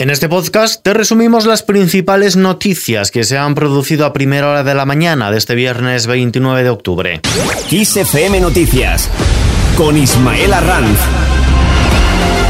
En este podcast te resumimos las principales noticias que se han producido a primera hora de la mañana de este viernes 29 de octubre. XFM Noticias con Ismael Arranz.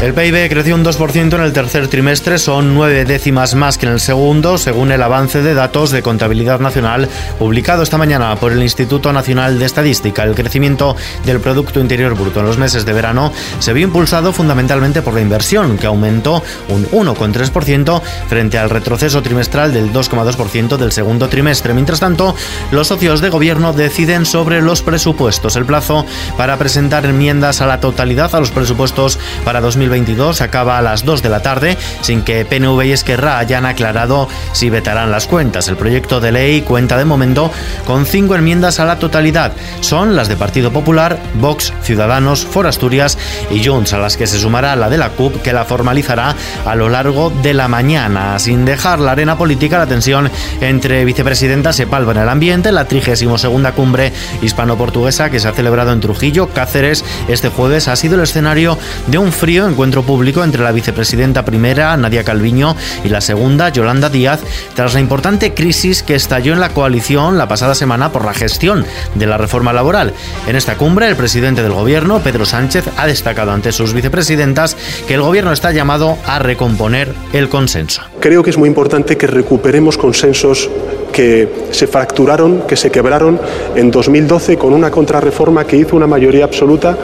El PIB creció un 2% en el tercer trimestre, son nueve décimas más que en el segundo, según el avance de datos de contabilidad nacional publicado esta mañana por el Instituto Nacional de Estadística. El crecimiento del Producto Interior Bruto en los meses de verano se vio impulsado fundamentalmente por la inversión, que aumentó un 1,3% frente al retroceso trimestral del 2,2% del segundo trimestre. Mientras tanto, los socios de gobierno deciden sobre los presupuestos. El plazo para presentar enmiendas a la totalidad a los presupuestos para 2020 2022 acaba a las 2 de la tarde sin que PNV y Esquerra hayan aclarado si vetarán las cuentas. El proyecto de ley cuenta de momento con cinco enmiendas a la totalidad. Son las de Partido Popular, Vox, Ciudadanos, Forasturias y Junts, a las que se sumará la de la CUP que la formalizará a lo largo de la mañana. Sin dejar la arena política, la tensión entre vicepresidentas se palpa en el ambiente. La 32 cumbre hispano-portuguesa que se ha celebrado en Trujillo, Cáceres, este jueves ha sido el escenario de un frío encuentro público entre la vicepresidenta primera, Nadia Calviño, y la segunda, Yolanda Díaz, tras la importante crisis que estalló en la coalición la pasada semana por la gestión de la reforma laboral. En esta cumbre, el presidente del gobierno, Pedro Sánchez, ha destacado ante sus vicepresidentas que el gobierno está llamado a recomponer el consenso. Creo que es muy importante que recuperemos consensos que se fracturaron, que se quebraron en 2012 con una contrarreforma que hizo una mayoría absoluta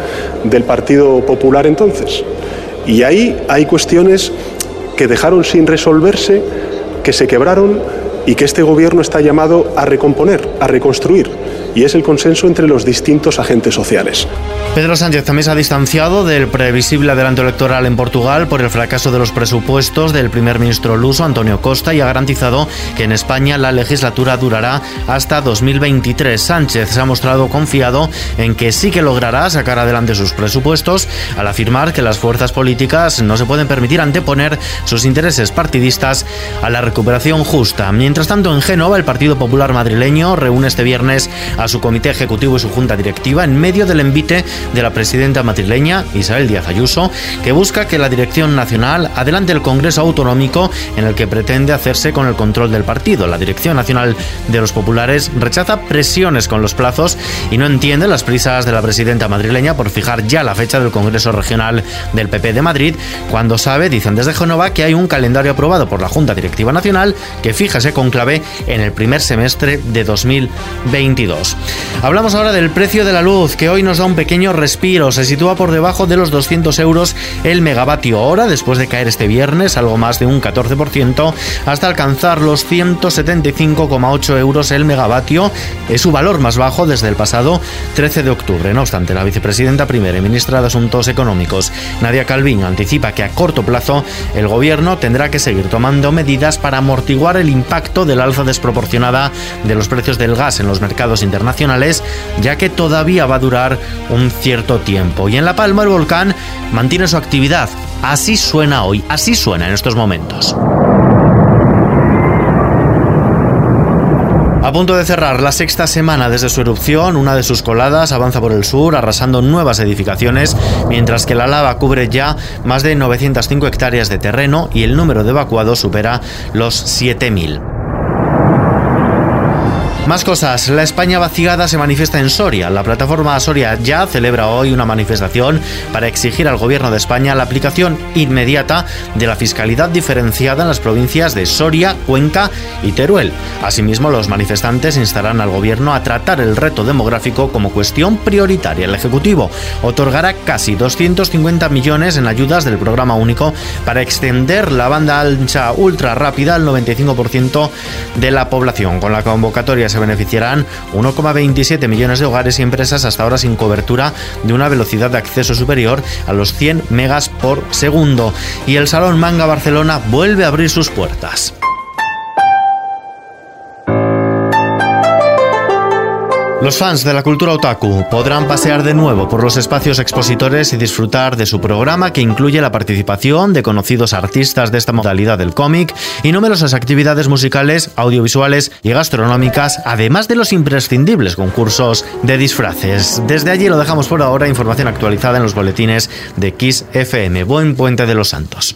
del Partido Popular entonces. Y ahí hay cuestiones que dejaron sin resolverse, que se quebraron y que este Gobierno está llamado a recomponer, a reconstruir y es el consenso entre los distintos agentes sociales. Pedro Sánchez también se ha distanciado del previsible adelanto electoral en Portugal por el fracaso de los presupuestos del primer ministro luso Antonio Costa y ha garantizado que en España la legislatura durará hasta 2023. Sánchez se ha mostrado confiado en que sí que logrará sacar adelante sus presupuestos al afirmar que las fuerzas políticas no se pueden permitir anteponer sus intereses partidistas a la recuperación justa. Tanto, en Génova, el Partido Popular madrileño reúne este viernes a su comité ejecutivo y su junta directiva en medio del envite de la presidenta madrileña Isabel Díaz Ayuso, que busca que la dirección nacional adelante el Congreso Autonómico en el que pretende hacerse con el control del partido. La dirección nacional de los populares rechaza presiones con los plazos y no entiende las prisas de la presidenta madrileña por fijar ya la fecha del Congreso Regional del PP de Madrid, cuando sabe, dicen desde Génova, que hay un calendario aprobado por la Junta Directiva Nacional que fija ese conclave en el primer semestre de 2022. Hablamos ahora del precio de la luz, que hoy nos da un pequeño respiro. Se sitúa por debajo de los 200 euros el megavatio hora, después de caer este viernes algo más de un 14%, hasta alcanzar los 175,8 euros el megavatio. Es su valor más bajo desde el pasado 13 de octubre. No obstante, la vicepresidenta primera y ministra de Asuntos Económicos, Nadia Calviño, anticipa que a corto plazo el gobierno tendrá que seguir tomando medidas para amortiguar el impacto del alza desproporcionada de los precios del gas en los mercados internacionales ya que todavía va a durar un cierto tiempo. Y en La Palma el volcán mantiene su actividad. Así suena hoy, así suena en estos momentos. A punto de cerrar la sexta semana desde su erupción, una de sus coladas avanza por el sur, arrasando nuevas edificaciones, mientras que la lava cubre ya más de 905 hectáreas de terreno y el número de evacuados supera los 7.000. Más cosas. La España vaciada se manifiesta en Soria. La plataforma Soria Ya celebra hoy una manifestación para exigir al gobierno de España la aplicación inmediata de la fiscalidad diferenciada en las provincias de Soria, Cuenca y Teruel. Asimismo, los manifestantes instarán al gobierno a tratar el reto demográfico como cuestión prioritaria. El Ejecutivo otorgará casi 250 millones en ayudas del programa único para extender la banda ancha ultra rápida al 95% de la población. Con la convocatoria se beneficiarán 1,27 millones de hogares y empresas hasta ahora sin cobertura de una velocidad de acceso superior a los 100 megas por segundo. Y el Salón Manga Barcelona vuelve a abrir sus puertas. Los fans de la cultura otaku podrán pasear de nuevo por los espacios expositores y disfrutar de su programa que incluye la participación de conocidos artistas de esta modalidad del cómic y numerosas actividades musicales, audiovisuales y gastronómicas, además de los imprescindibles concursos de disfraces. Desde allí lo dejamos por ahora, información actualizada en los boletines de Kiss FM. Buen puente de los Santos.